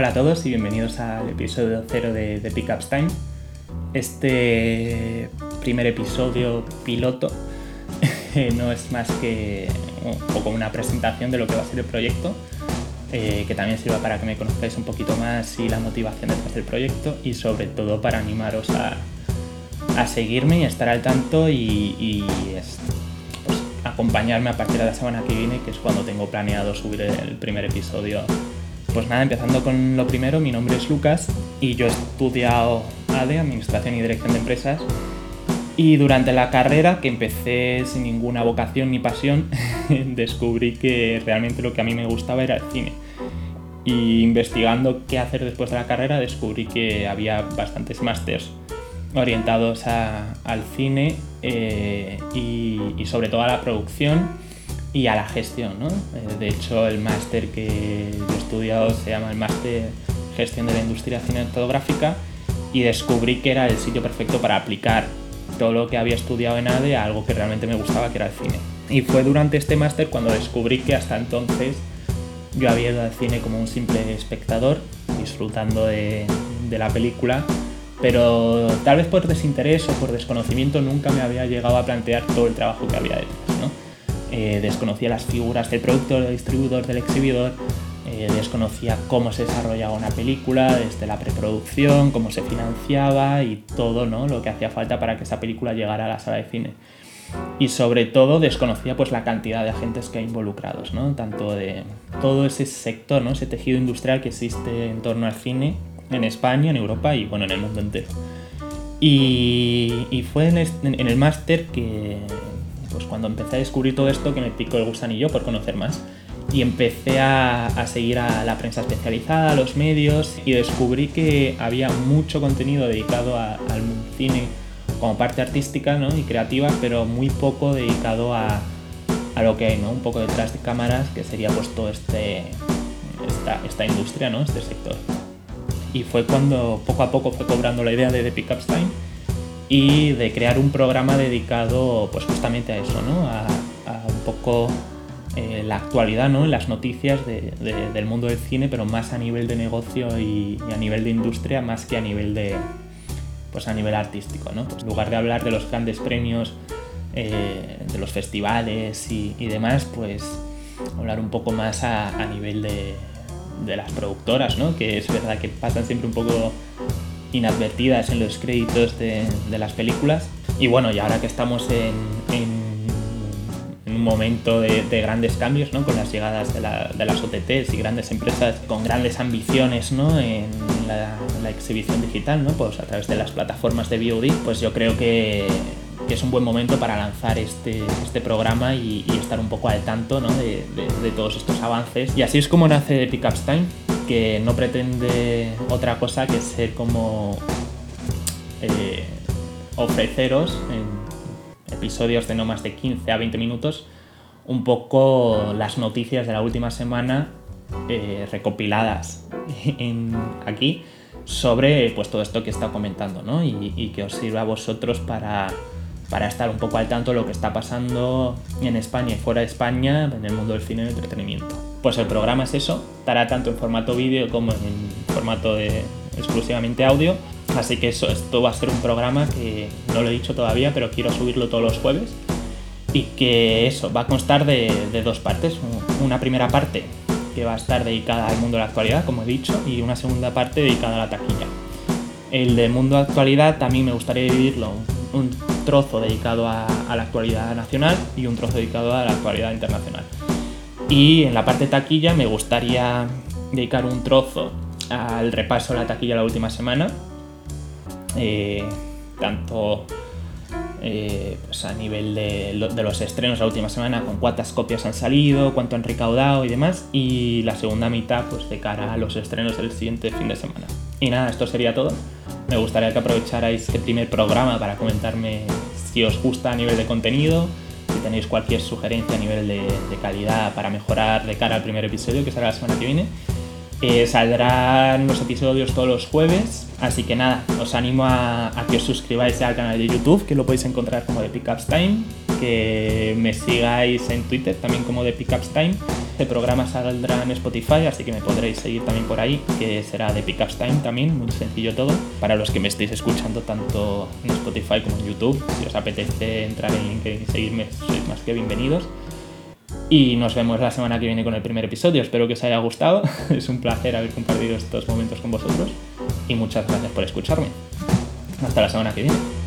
Hola a todos y bienvenidos al episodio cero de, de Pickups Time. Este primer episodio piloto no es más que un poco una presentación de lo que va a ser el proyecto, eh, que también sirva para que me conozcáis un poquito más y la motivación detrás del proyecto y sobre todo para animaros a, a seguirme y estar al tanto y, y es, pues, acompañarme a partir de la semana que viene, que es cuando tengo planeado subir el primer episodio pues nada, empezando con lo primero, mi nombre es Lucas y yo he estudiado ADE, Administración y Dirección de Empresas. Y durante la carrera, que empecé sin ninguna vocación ni pasión, descubrí que realmente lo que a mí me gustaba era el cine. Y investigando qué hacer después de la carrera, descubrí que había bastantes másters orientados al cine eh, y sobre todo a la producción y a la gestión. ¿no? Eh, de hecho, el máster que yo he estudiado se llama el máster Gestión de la Industria Cinematográfica y descubrí que era el sitio perfecto para aplicar todo lo que había estudiado en ADE a algo que realmente me gustaba, que era el cine. Y fue durante este máster cuando descubrí que hasta entonces yo había ido al cine como un simple espectador, disfrutando de, de la película, pero tal vez por desinterés o por desconocimiento nunca me había llegado a plantear todo el trabajo que había detrás. ¿no? Eh, desconocía las figuras del productor, del distribuidor, del exhibidor, eh, desconocía cómo se desarrollaba una película, desde la preproducción, cómo se financiaba y todo ¿no? lo que hacía falta para que esa película llegara a la sala de cine. Y sobre todo desconocía pues, la cantidad de agentes que hay involucrados, ¿no? tanto de todo ese sector, ¿no? ese tejido industrial que existe en torno al cine en España, en Europa y bueno, en el mundo entero. Y, y fue en, el máster que, pues cuando empecé a descubrir todo esto que me picó el gusanillo por conocer más. Y empecé a, a, seguir a la prensa especializada, a los medios, y descubrí que había mucho contenido dedicado al cine como parte artística ¿no? y creativa, pero muy poco dedicado a, a, lo que hay, ¿no? un poco detrás de cámaras, que sería pues todo este, esta, esta industria, ¿no? este sector. Y fue cuando poco a poco fue cobrando la idea de The Pickups Time y de crear un programa dedicado pues justamente a eso, ¿no? a, un poco eh, la actualidad, ¿no? las noticias de, de, del mundo del cine, pero más a nivel de negocio y, y, a nivel de industria, más que a nivel de pues a nivel artístico. ¿no? Pues en lugar de hablar de los grandes premios, eh, de los festivales y, y, demás, pues hablar un poco más a, a nivel de, de las productoras, ¿no? que es verdad que pasan siempre un poco inadvertidas en los créditos de, de, las películas. Y bueno, y ahora que estamos en, en, en un momento de, de, grandes cambios, ¿no? con las llegadas de, la, de, las OTTs y grandes empresas con grandes ambiciones ¿no? en la, la, exhibición digital, ¿no? pues a través de las plataformas de VOD, pues yo creo que, que es un buen momento para lanzar este, este programa y, y, estar un poco al tanto ¿no? de, de todos estos avances. Y así es como nace Pickups Time que no pretende otra cosa que ser como eh, ofreceros en episodios de no más de 15 a 20 minutos un poco las noticias de la última semana eh, recopiladas aquí sobre pues todo esto que he estado comentando ¿no? y, y que os sirva a vosotros para, para estar un poco al tanto de lo que está pasando en España y fuera de España en el mundo del cine y del entretenimiento pues el programa es eso, estará tanto en formato vídeo como en formato de exclusivamente audio. Así que eso, esto va a ser un programa que no lo he dicho todavía, pero quiero subirlo todos los jueves. Y que eso, va a constar de, de dos partes. Una primera parte que va a estar dedicada al mundo de la actualidad, como he dicho, y una segunda parte dedicada a la taquilla. El del mundo de actualidad también me gustaría dividirlo un trozo dedicado a, a la actualidad nacional y un trozo dedicado a la actualidad internacional. Y en la parte taquilla me gustaría dedicar un trozo al repaso de la taquilla la última semana. Eh, tanto eh, pues a nivel de, lo, de, los estrenos la última semana, con cuántas copias han salido, cuánto han recaudado y demás. Y la segunda mitad, pues de cara a los estrenos del siguiente fin de semana. Y nada, esto sería todo. Me gustaría que aprovecharais este primer programa para comentarme si os gusta a nivel de contenido, tenéis cualquier sugerencia a nivel de, calidad para mejorar de cara al primer episodio, que será la semana que viene. Eh, saldrán los episodios todos los jueves, así que nada, os animo a, a, que os suscribáis al canal de YouTube, que lo podéis encontrar como de Pickups Time, que me sigáis en Twitter, también como de Pickups Time. Este programa saldrá en Spotify, así que me podréis seguir también por ahí, que será de Pickups Time también, muy sencillo todo. Para los que me estéis escuchando tanto en Spotify como en YouTube, si os apetece entrar en LinkedIn y seguirme, sois más que bienvenidos. Y nos vemos la semana que viene con el primer episodio. Espero que os haya gustado. es un placer haber compartido estos momentos con vosotros. Y muchas gracias por escucharme. Hasta la semana que viene.